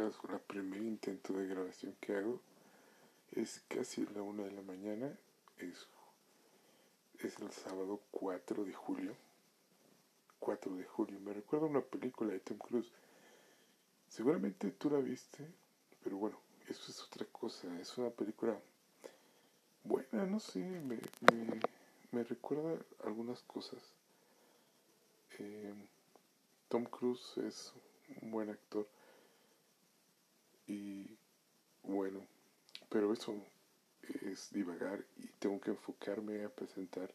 es el primer intento de grabación que hago. Es casi la una de la mañana. Es, es el sábado 4 de julio. 4 de julio. Me recuerda una película de Tom Cruise. Seguramente tú la viste, pero bueno, eso es otra cosa. Es una película buena, no sé, me, me, me recuerda algunas cosas. Eh, Tom Cruise es un buen actor y bueno, pero eso es divagar y tengo que enfocarme a presentar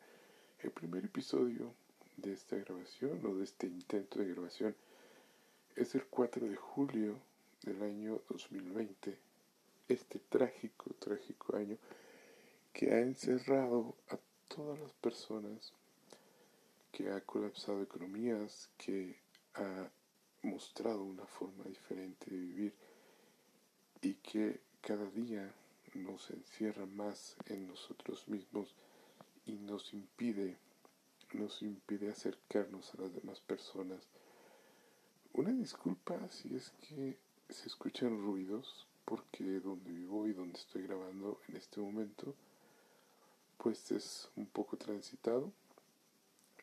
el primer episodio de esta grabación o de este intento de grabación. Es el 4 de julio del año 2020, este trágico, trágico año que ha encerrado a todas las personas, que ha colapsado economías, que ha mostrado una forma diferente de vivir y que cada día nos encierra más en nosotros mismos y nos impide nos impide acercarnos a las demás personas. Una disculpa si es que se escuchan ruidos porque donde vivo y donde estoy grabando en este momento pues es un poco transitado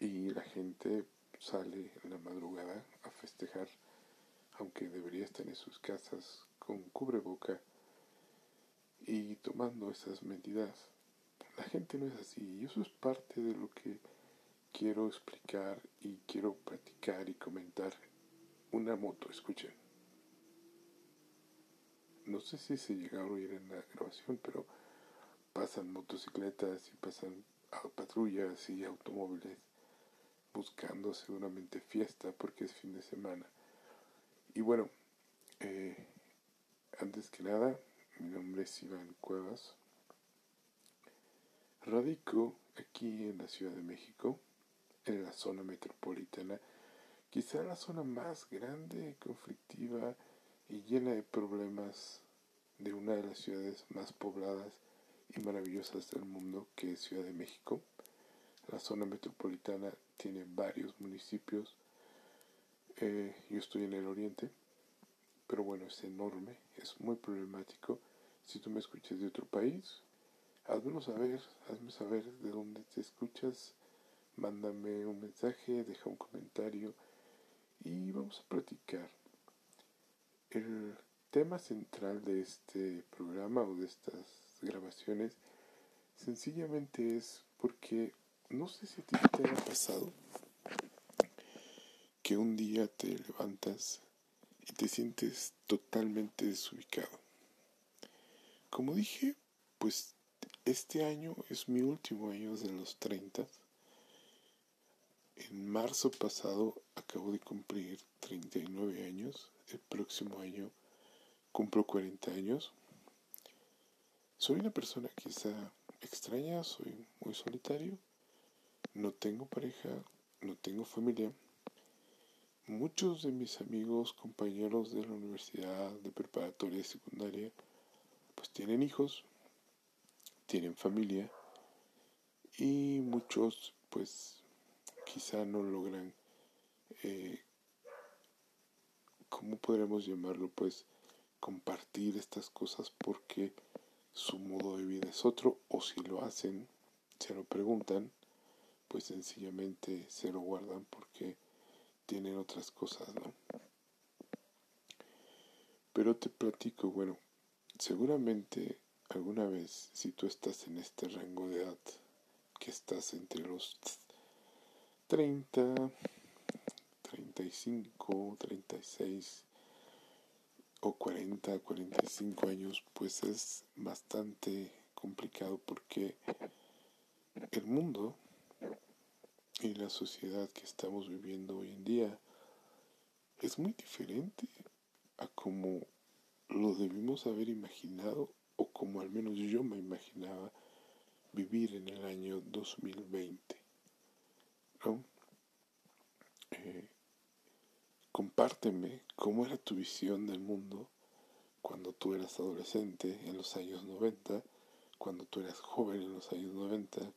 y la gente sale en la madrugada a festejar, aunque debería estar en sus casas con cubreboca y tomando esas medidas. La gente no es así y eso es parte de lo que quiero explicar y quiero practicar y comentar. Una moto, escuchen. No sé si se llega a oír en la grabación, pero pasan motocicletas y pasan patrullas y automóviles buscando seguramente fiesta porque es fin de semana. Y bueno, eh, antes que nada, mi nombre es Iván Cuevas. Radico aquí en la Ciudad de México, en la zona metropolitana, quizá la zona más grande, conflictiva y llena de problemas de una de las ciudades más pobladas y maravillosas del mundo, que es Ciudad de México. La zona metropolitana tiene varios municipios. Eh, yo estoy en el oriente, pero bueno, es enorme, es muy problemático. Si tú me escuchas de otro país, házmelo saber, hazme saber de dónde te escuchas, mándame un mensaje, deja un comentario y vamos a platicar. El tema central de este programa o de estas grabaciones sencillamente es porque no sé si a ti te ha pasado que un día te levantas y te sientes totalmente desubicado. Como dije, pues este año es mi último año de los 30. En marzo pasado acabo de cumplir 39 años. El próximo año cumplo 40 años. Soy una persona quizá extraña, soy muy solitario no tengo pareja, no tengo familia. Muchos de mis amigos, compañeros de la universidad, de preparatoria, secundaria, pues tienen hijos, tienen familia y muchos pues quizá no logran, eh, ¿cómo podríamos llamarlo? Pues compartir estas cosas porque su modo de vida es otro o si lo hacen, se lo preguntan pues sencillamente se lo guardan porque tienen otras cosas, ¿no? Pero te platico, bueno, seguramente alguna vez si tú estás en este rango de edad, que estás entre los 30, 35, 36 o 40, 45 años, pues es bastante complicado porque el mundo y la sociedad que estamos viviendo hoy en día es muy diferente a como lo debimos haber imaginado o como al menos yo me imaginaba vivir en el año 2020. ¿no? Eh, compárteme cómo era tu visión del mundo cuando tú eras adolescente en los años 90, cuando tú eras joven en los años 90,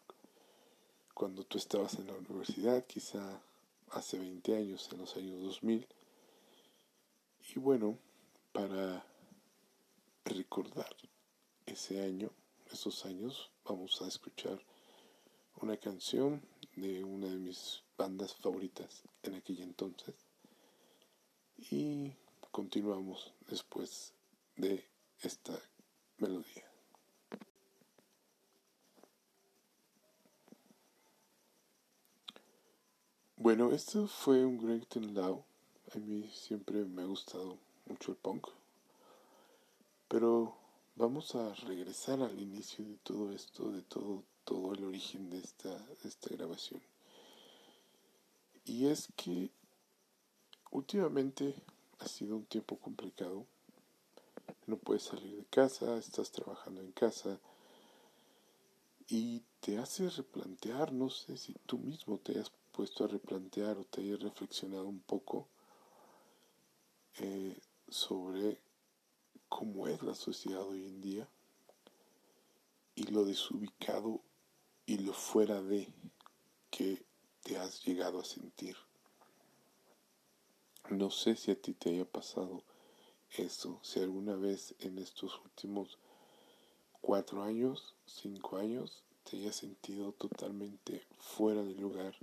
cuando tú estabas en la universidad, quizá hace 20 años, en los años 2000, Y bueno, para recordar ese año, esos años, vamos a escuchar una canción de una de mis bandas favoritas en aquel entonces. Y continuamos después de esta melodía. Bueno, esto fue un Great and Loud. A mí siempre me ha gustado mucho el punk. Pero vamos a regresar al inicio de todo esto, de todo, todo el origen de esta, de esta grabación. Y es que últimamente ha sido un tiempo complicado. No puedes salir de casa, estás trabajando en casa y te hace replantear, no sé si tú mismo te has puesto a replantear o te hayas reflexionado un poco eh, sobre cómo es la sociedad hoy en día y lo desubicado y lo fuera de que te has llegado a sentir. No sé si a ti te haya pasado eso, si alguna vez en estos últimos cuatro años, cinco años, te hayas sentido totalmente fuera de lugar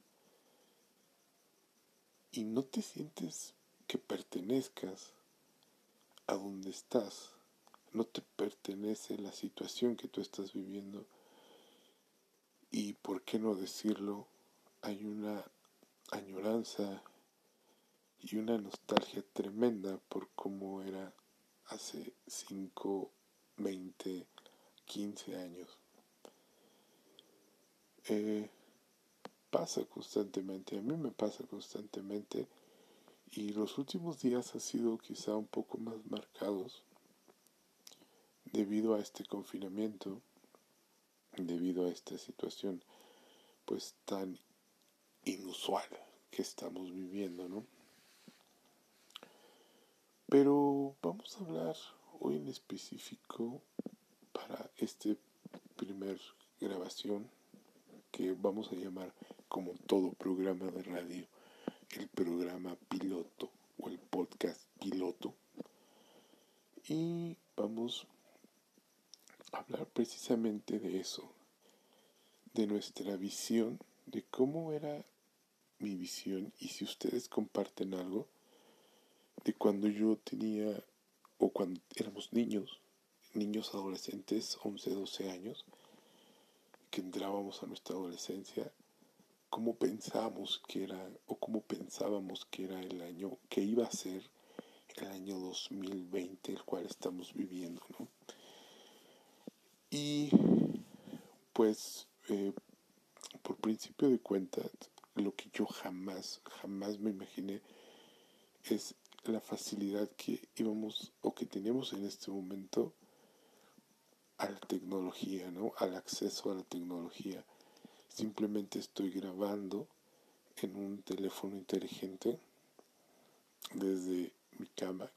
y no te sientes que pertenezcas a donde estás, no te pertenece la situación que tú estás viviendo y por qué no decirlo, hay una añoranza y una nostalgia tremenda por cómo era hace 5, 20, 15 años. Eh, pasa constantemente, a mí me pasa constantemente y los últimos días han sido quizá un poco más marcados debido a este confinamiento, debido a esta situación pues tan inusual que estamos viviendo, ¿no? Pero vamos a hablar hoy en específico para este primer grabación que vamos a llamar como todo programa de radio el programa piloto o el podcast piloto. Y vamos a hablar precisamente de eso de nuestra visión de cómo era mi visión y si ustedes comparten algo de cuando yo tenía o cuando éramos niños, niños adolescentes, 11, 12 años, que entrábamos a nuestra adolescencia, cómo pensábamos que era o cómo pensábamos que era el año que iba a ser el año 2020 el cual estamos viviendo, ¿no? Y pues eh, por principio de cuentas lo que yo jamás, jamás me imaginé es la facilidad que íbamos o que tenemos en este momento a la tecnología, ¿no? Al acceso a la tecnología. Simplemente estoy grabando en un teléfono inteligente desde mi cama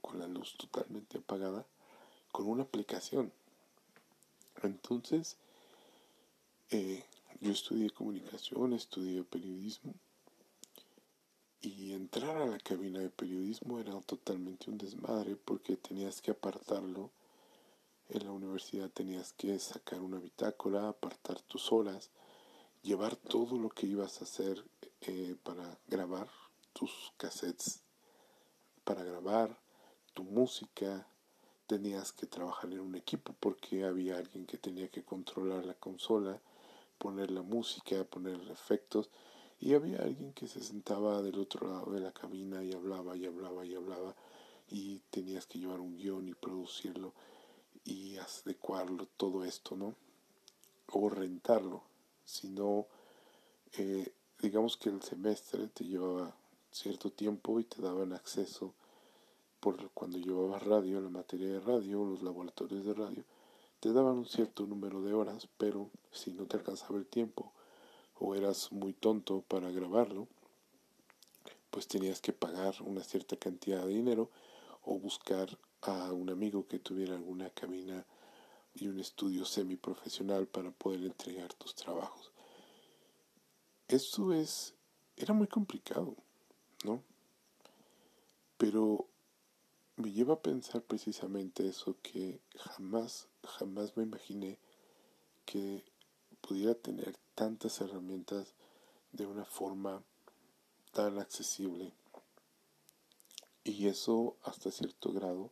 con la luz totalmente apagada con una aplicación. Entonces, eh, yo estudié comunicación, estudié periodismo y entrar a la cabina de periodismo era totalmente un desmadre porque tenías que apartarlo. En la universidad tenías que sacar una bitácora, apartar tus horas, llevar todo lo que ibas a hacer eh, para grabar, tus cassettes para grabar, tu música, tenías que trabajar en un equipo porque había alguien que tenía que controlar la consola, poner la música, poner efectos y había alguien que se sentaba del otro lado de la cabina y hablaba y hablaba y hablaba y tenías que llevar un guion y producirlo y adecuarlo, todo esto, ¿no? O rentarlo, si no, eh, digamos que el semestre te llevaba cierto tiempo y te daban acceso por cuando llevabas radio, la materia de radio, los laboratorios de radio, te daban un cierto número de horas, pero si no te alcanzaba el tiempo o eras muy tonto para grabarlo, pues tenías que pagar una cierta cantidad de dinero o buscar a un amigo que tuviera alguna cabina y un estudio semiprofesional para poder entregar tus trabajos. Eso es, era muy complicado, ¿no? Pero lleva a pensar precisamente eso que jamás, jamás me imaginé que pudiera tener tantas herramientas de una forma tan accesible. Y eso hasta cierto grado,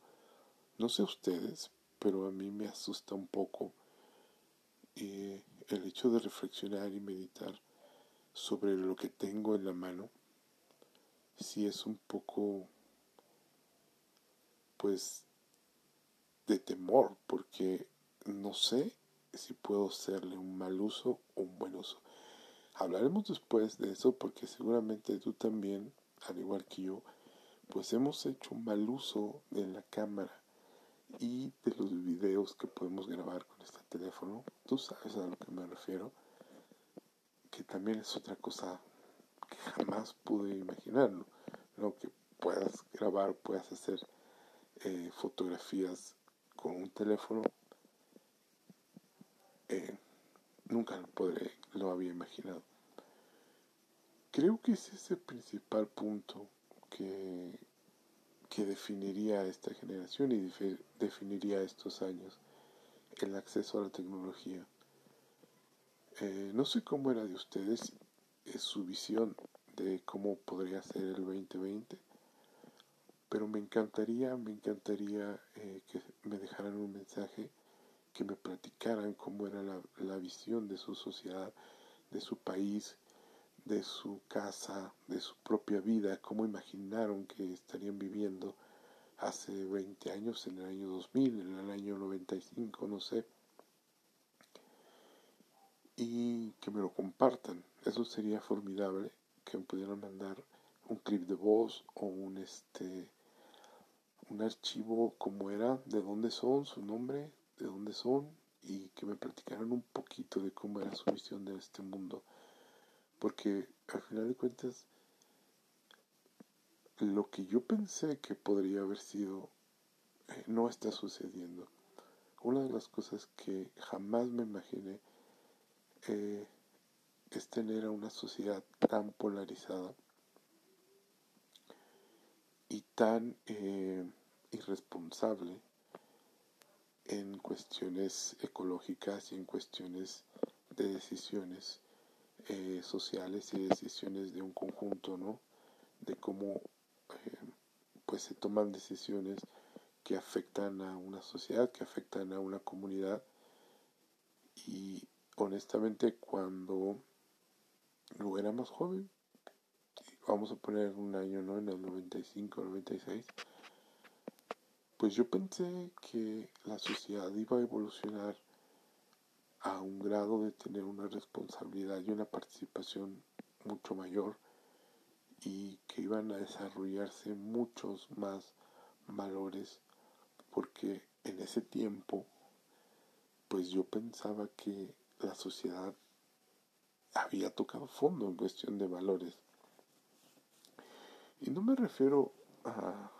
no sé ustedes, pero a mí me asusta un poco eh, el hecho de reflexionar y meditar sobre lo que tengo en la mano, si es un poco, pues, de temor, porque no sé si puedo hacerle un mal uso o un buen uso. Hablaremos después de eso porque seguramente tú también, al igual que yo, pues hemos hecho un mal uso de la cámara y de los videos que podemos grabar con este teléfono. Tú sabes a lo que me refiero, que también es otra cosa que jamás pude imaginarlo, ¿no? que puedas grabar, puedas hacer eh, fotografías con un teléfono. Eh, nunca lo podré, lo había imaginado. Creo que ese es el principal punto que, que definiría esta generación y definiría estos años, el acceso a la tecnología. Eh, no sé cómo era de ustedes, es su visión de cómo podría ser el 2020, pero me encantaría, me encantaría eh, que me dejaran un mensaje, que me platicaran cómo era la visión de su sociedad, de su país, de su casa, de su propia vida, cómo imaginaron que estarían viviendo hace 20 años, en el año 2000, en el año 95, no sé. Y que me lo compartan. Eso sería formidable, que me pudieran mandar un clip de voz o un este un archivo como era, de dónde son, su nombre, de dónde son y que me platicaran un poquito de cómo era su visión de este mundo porque al final de cuentas, lo que yo pensé que podría haber sido eh, no está sucediendo. Una de las cosas que jamás me imaginé eh, es tener a una sociedad tan polarizada y tan eh, irresponsable en cuestiones ecológicas y en cuestiones de decisiones eh, sociales y decisiones de un conjunto, ¿no? De cómo eh, pues se toman decisiones que afectan a una sociedad, que afectan a una comunidad. Y honestamente cuando yo era más joven, vamos a poner un año, ¿no? En el 95, 96, pues yo pensé que la sociedad iba a evolucionar a un grado de tener una responsabilidad y una participación mucho mayor y que iban a desarrollarse muchos más valores porque en ese tiempo pues yo pensaba que la sociedad había tocado fondo en cuestión de valores. Y no me refiero a,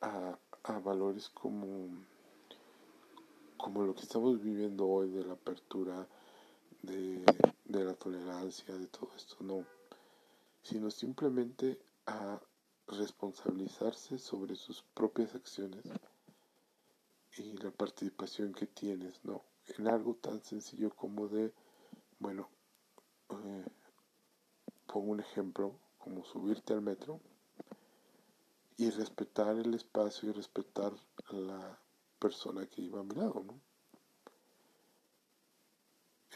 a, valores como como lo que estamos viviendo hoy de la apertura, de, la tolerancia, de todo esto, no, sino simplemente a responsabilizarse sobre sus propias acciones y la participación que tienes, ¿no? En algo tan sencillo como de, bueno, eh, pongo un ejemplo, como subirte al metro y respetar el espacio y respetar la persona que iba a mi ¿no?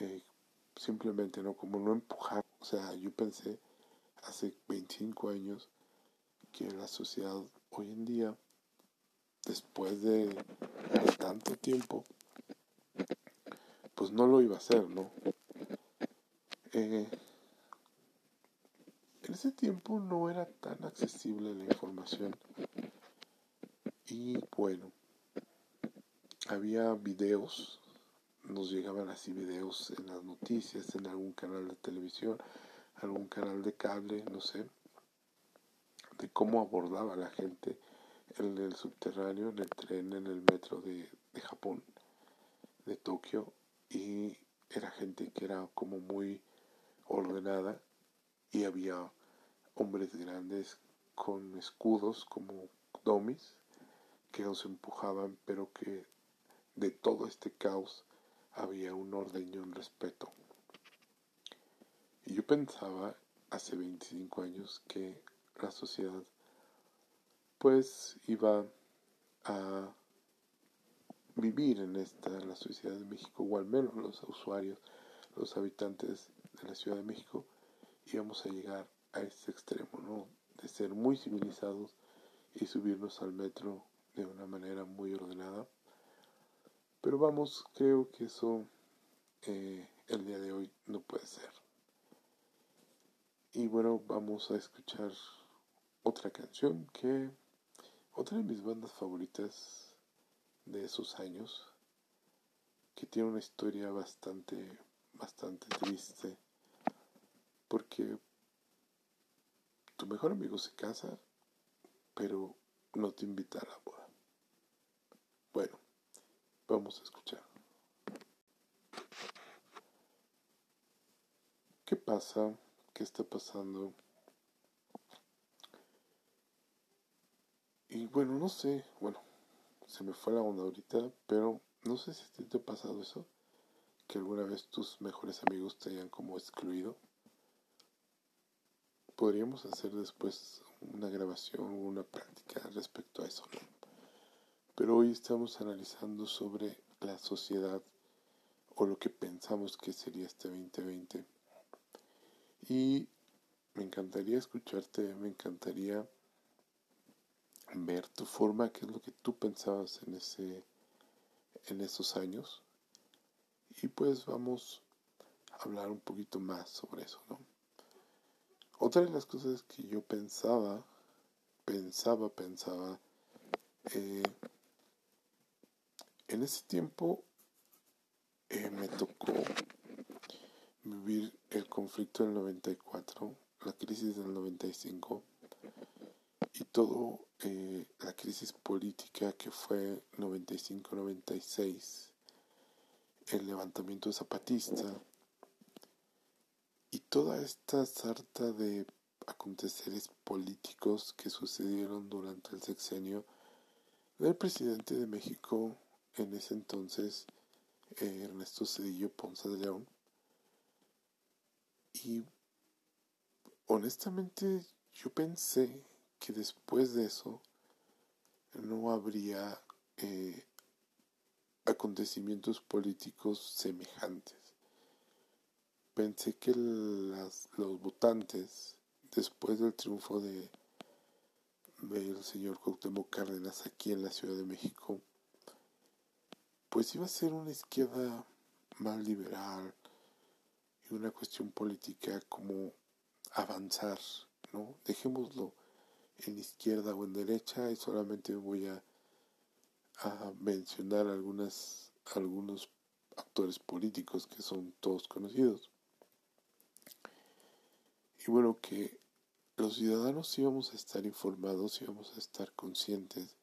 Eh, simplemente, ¿no? Como no empujar. O sea, yo pensé hace 25 años que la sociedad hoy en día, después de, tanto tiempo, pues no lo iba a hacer, ¿no? Eh, en ese tiempo no era tan accesible la información. Y bueno, había videos, nos llegaban así videos en las noticias, en algún canal de televisión, algún canal de cable, no sé, de cómo abordaba la gente en el subterráneo, en el tren, en el metro de, Japón, de Tokio, y era gente que era como muy ordenada y había hombres grandes con escudos como domis que nos empujaban, pero que de todo este caos había un orden y un respeto. Y yo pensaba hace 25 años que la sociedad pues iba a vivir en esta, la Ciudad de México, o al menos los usuarios, los habitantes de la Ciudad de México, íbamos a llegar a ese extremo, ¿no? De ser muy civilizados y subirnos al metro de una manera muy ordenada. Pero vamos, creo que eso eh, el día de hoy no puede ser. Y bueno, vamos a escuchar otra canción que otra de mis bandas favoritas de esos años que tiene una historia bastante bastante triste porque tu mejor amigo se casa pero no te invita a la boda. Bueno, vamos a escuchar. ¿Qué pasa? ¿Qué está pasando? Y bueno, no sé, bueno, se me fue la onda ahorita, pero no sé si te ha pasado eso, que alguna vez tus mejores amigos te hayan como excluido. Podríamos hacer después una grabación o una práctica respecto a eso, ¿no? Pero hoy estamos analizando sobre la sociedad o lo que pensamos que sería este 2020. Y me encantaría escucharte, me encantaría ver tu forma, qué es lo que tú pensabas en ese en esos años. Y pues vamos a hablar un poquito más sobre eso, ¿no? Otra de las cosas que yo pensaba, pensaba, pensaba, eh, en ese tiempo eh, me tocó vivir el conflicto del 94, la crisis del 95 y todo eh, la crisis política que fue 95-96, el levantamiento zapatista y toda esta sarta de aconteceres políticos que sucedieron durante el sexenio del presidente de México en ese entonces, eh, Ernesto Cedillo Ponce de León. Y honestamente yo pensé que después de eso no habría eh, acontecimientos políticos semejantes. Pensé que los votantes, después del triunfo de del señor Cuauhtémoc Cárdenas aquí en la Ciudad de México, pues iba a ser una izquierda más liberal y una cuestión política como avanzar, ¿no? Dejémoslo en izquierda o en derecha y solamente voy a, mencionar algunas, algunos actores políticos que son todos conocidos. Y bueno, que los ciudadanos íbamos a estar informados, íbamos a estar conscientes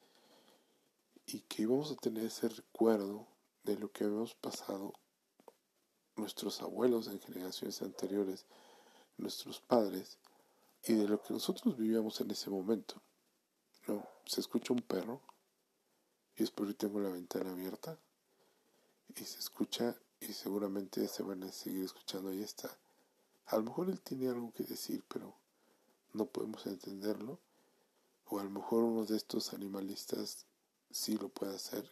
y que íbamos a tener ese recuerdo de lo que habíamos pasado nuestros abuelos en generaciones anteriores, nuestros padres, y de lo que nosotros vivíamos en ese momento. ¿no? Se escucha un perro y después tengo la ventana abierta y se escucha y seguramente se van a seguir escuchando. Ahí está. A lo mejor él tiene algo que decir, pero no podemos entenderlo. O a lo mejor uno de estos animalistas sí lo puede hacer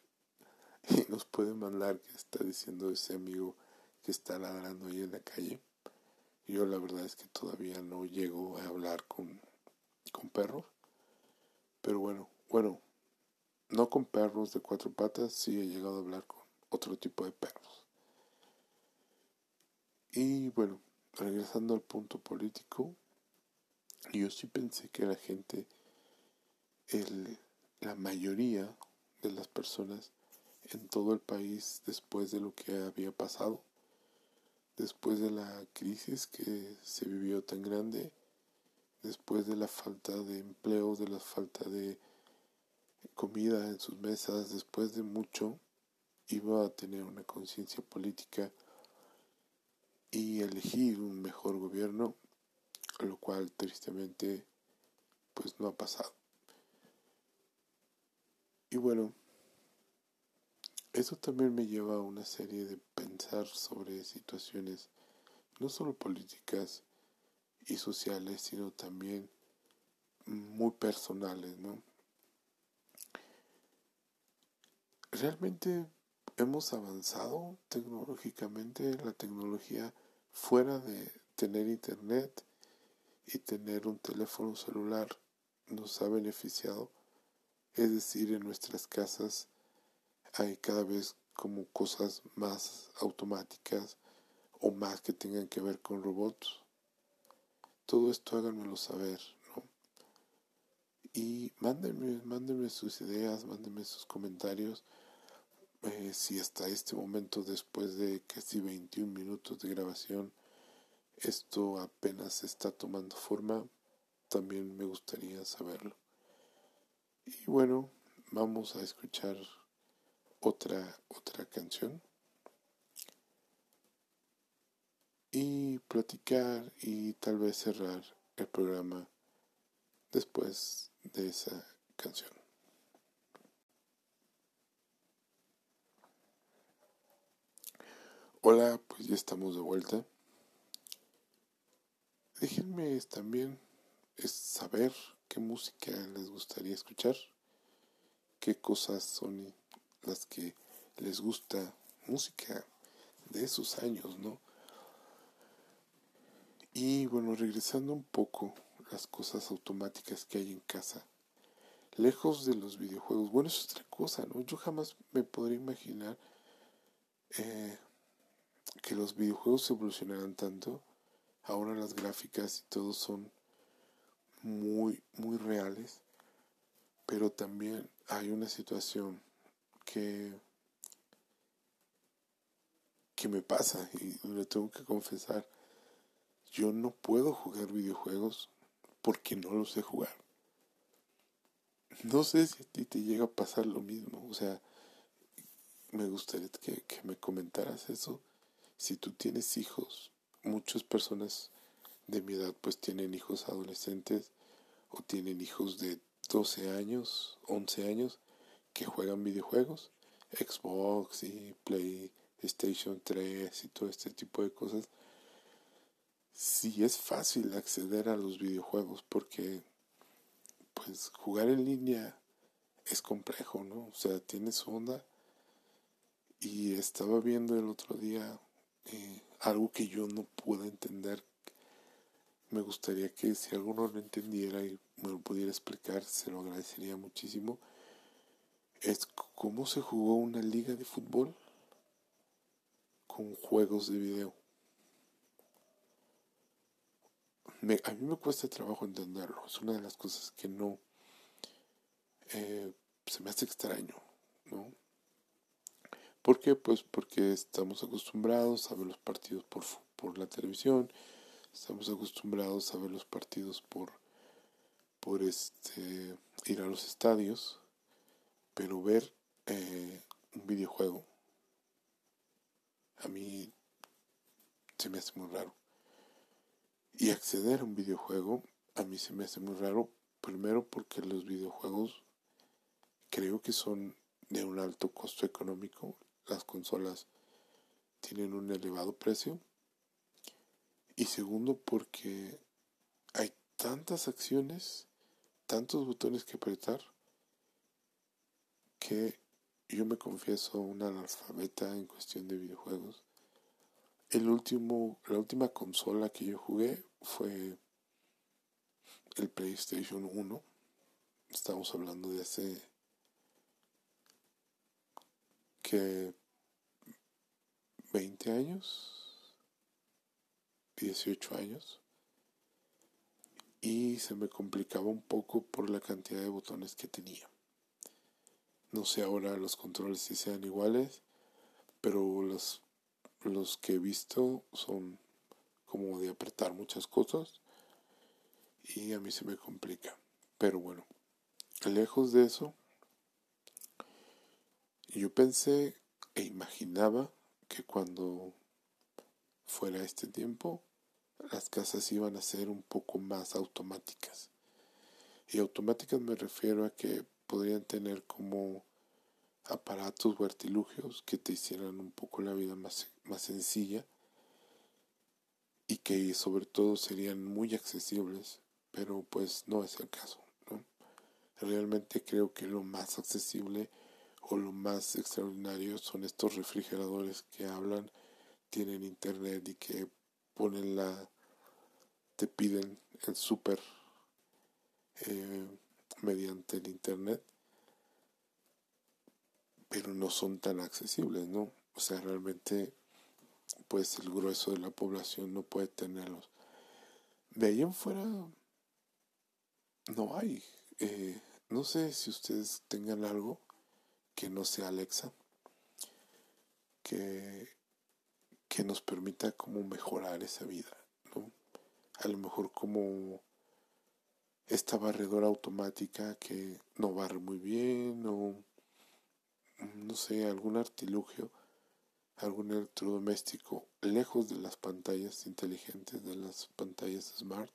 y nos puede mandar que está diciendo ese amigo que está ladrando ahí en la calle. Yo la verdad es que todavía no llego a hablar con, con perros. Pero bueno, bueno, no con perros de cuatro patas, sí he llegado a hablar con otro tipo de perros. Y bueno, regresando al punto político, yo sí pensé que la gente, el, la mayoría de las personas en todo el país después de lo que había pasado, después de la crisis que se vivió tan grande, después de la falta de empleo, de la falta de comida en sus mesas, después de mucho, iba a tener una conciencia política y elegir un mejor gobierno, lo cual tristemente pues no ha pasado. Y bueno, eso también me lleva a una serie de pensar sobre situaciones no solo políticas y sociales, sino también muy personales, ¿no? Realmente hemos avanzado tecnológicamente, la tecnología fuera de tener internet y tener un teléfono celular nos ha beneficiado, es decir, en nuestras casas hay cada vez como cosas más automáticas o más que tengan que ver con robots. Todo esto háganmelo saber, ¿no? Y mándenme, sus ideas, mándenme sus comentarios. Eh, si hasta este momento, después de casi 21 minutos de grabación, esto apenas está tomando forma, también me gustaría saberlo. Y bueno, vamos a escuchar otra, otra canción y platicar y tal vez cerrar el programa después de esa canción. Hola, pues ya estamos de vuelta. Déjenme también saber qué música les gustaría escuchar, qué cosas son las que les gusta música de esos años, ¿no? Y bueno, regresando un poco las cosas automáticas que hay en casa, lejos de los videojuegos, bueno, es otra cosa, ¿no? Yo jamás me podría imaginar eh, que los videojuegos evolucionaran tanto. Ahora las gráficas y todo son muy, muy reales, pero también hay una situación que, que me pasa y lo tengo que confesar. Yo no puedo jugar videojuegos porque no los sé jugar. No sé si a ti te llega a pasar lo mismo. O sea, me gustaría que, que me comentaras eso. Si tú tienes hijos, muchas personas de mi edad pues tienen hijos adolescentes o tienen hijos de 12 años, 11 años que juegan videojuegos, Xbox y PlayStation 3 y todo este tipo de cosas, sí es fácil acceder a los videojuegos porque pues jugar en línea es complejo, ¿no? O sea, tiene su onda. Y estaba viendo el otro día eh, algo que yo no puedo entender. Me gustaría que si alguno lo entendiera y me lo pudiera explicar, se lo agradecería muchísimo es cómo se jugó una liga de fútbol con juegos de video. a mí me cuesta trabajo entenderlo, es una de las cosas que no eh, se me hace extraño, ¿no? ¿Por qué? Pues porque estamos acostumbrados a ver los partidos por, por la televisión, estamos acostumbrados a ver los partidos por, por este, ir a los estadios, pero ver eh, un videojuego a mí se me hace muy raro. Y acceder a un videojuego a mí se me hace muy raro, primero porque los videojuegos creo que son de un alto costo económico, las consolas tienen un elevado precio, y segundo porque hay tantas acciones, tantos botones que apretar, que yo me confieso una analfabeta en cuestión de videojuegos. El último, la última consola que yo jugué fue el PlayStation 1. Estamos hablando de hace que 20 años, 18 años. Y se me complicaba un poco por la cantidad de botones que tenía. No sé ahora los controles si sean iguales, pero los, los que he visto son como de apretar muchas cosas y a mí se me complica. Pero bueno, lejos de eso, yo pensé e imaginaba que cuando fuera este tiempo, las casas iban a ser un poco más automáticas. Y automáticas me refiero a que podrían tener como aparatos o artilugios que te hicieran un poco la vida más, más sencilla y que sobre todo serían muy accesibles, pero pues no es el caso. Realmente creo que lo más accesible o lo más extraordinario son estos refrigeradores que hablan, tienen internet y que ponen la, te piden el súper eh, mediante el internet, pero no son tan accesibles, ¿no? O sea, realmente, pues el grueso de la población no puede tenerlos. De ahí en fuera, no hay. Eh, no sé si ustedes tengan algo que no sea Alexa, que, que nos permita como mejorar esa vida, ¿no? A lo mejor como esta barredora automática que no barre muy bien o no sé, algún artilugio, algún electrodoméstico lejos de las pantallas inteligentes, de las pantallas smart,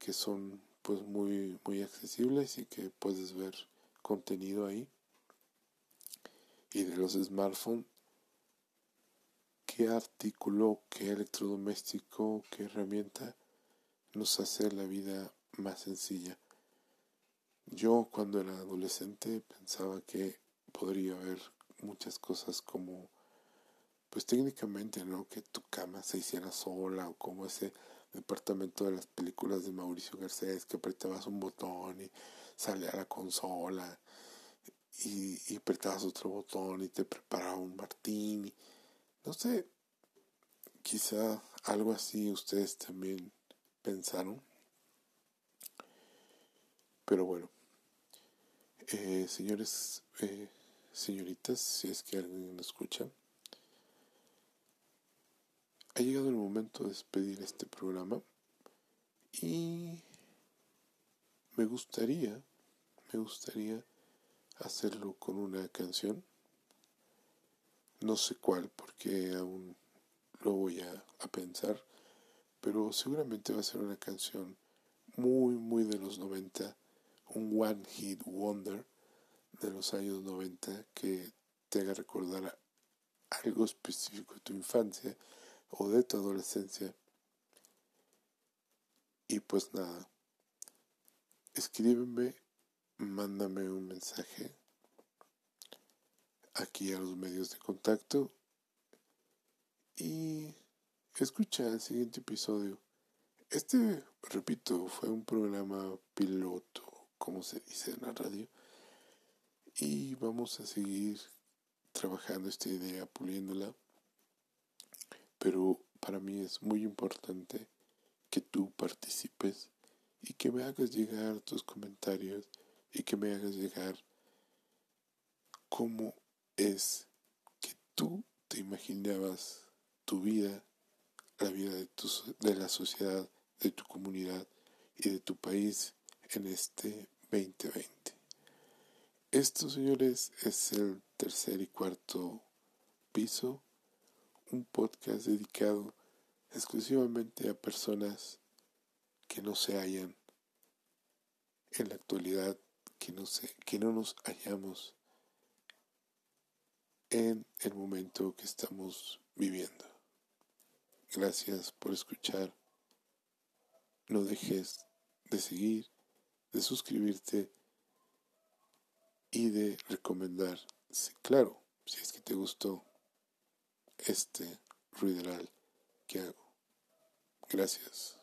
que son pues muy, muy accesibles y que puedes ver contenido ahí. Y de los smartphones, qué artículo, qué electrodoméstico, qué herramienta nos hace la vida más sencilla. Yo cuando era adolescente pensaba que podría haber muchas cosas como, pues técnicamente, ¿no? Que tu cama se hiciera sola o como ese departamento de las películas de Mauricio Garcés que apretabas un botón y salía la consola y, y apretabas otro botón y te preparaba un martini. No sé, quizá algo así ustedes también pensaron. Pero bueno, eh, señores, eh, señoritas, si es que alguien me escucha, ha llegado el momento de despedir este programa y me gustaría, me gustaría hacerlo con una canción. No sé cuál porque aún lo voy a, a pensar, pero seguramente va a ser una canción muy, muy de los 90 un one hit wonder de los años 90 que te haga recordar algo específico de tu infancia o de tu adolescencia. Y pues nada, escríbeme, mándame un mensaje aquí a los medios de contacto y escucha el siguiente episodio. Este, repito, fue un programa piloto como se dice en la radio. Y vamos a seguir trabajando esta idea, puliéndola. Pero para mí es muy importante que tú participes y que me hagas llegar tus comentarios y que me hagas llegar cómo es que tú te imaginabas tu vida, la vida de, tu, de la sociedad, de tu comunidad y de tu país en este 2020. Esto, señores, es el tercer y cuarto piso, un podcast dedicado exclusivamente a personas que no se hallan en la actualidad, que no, se, que no nos hallamos en el momento que estamos viviendo. Gracias por escuchar. No dejes de seguir de suscribirte y de recomendar, claro, si es que te gustó este ruideral que hago. Gracias.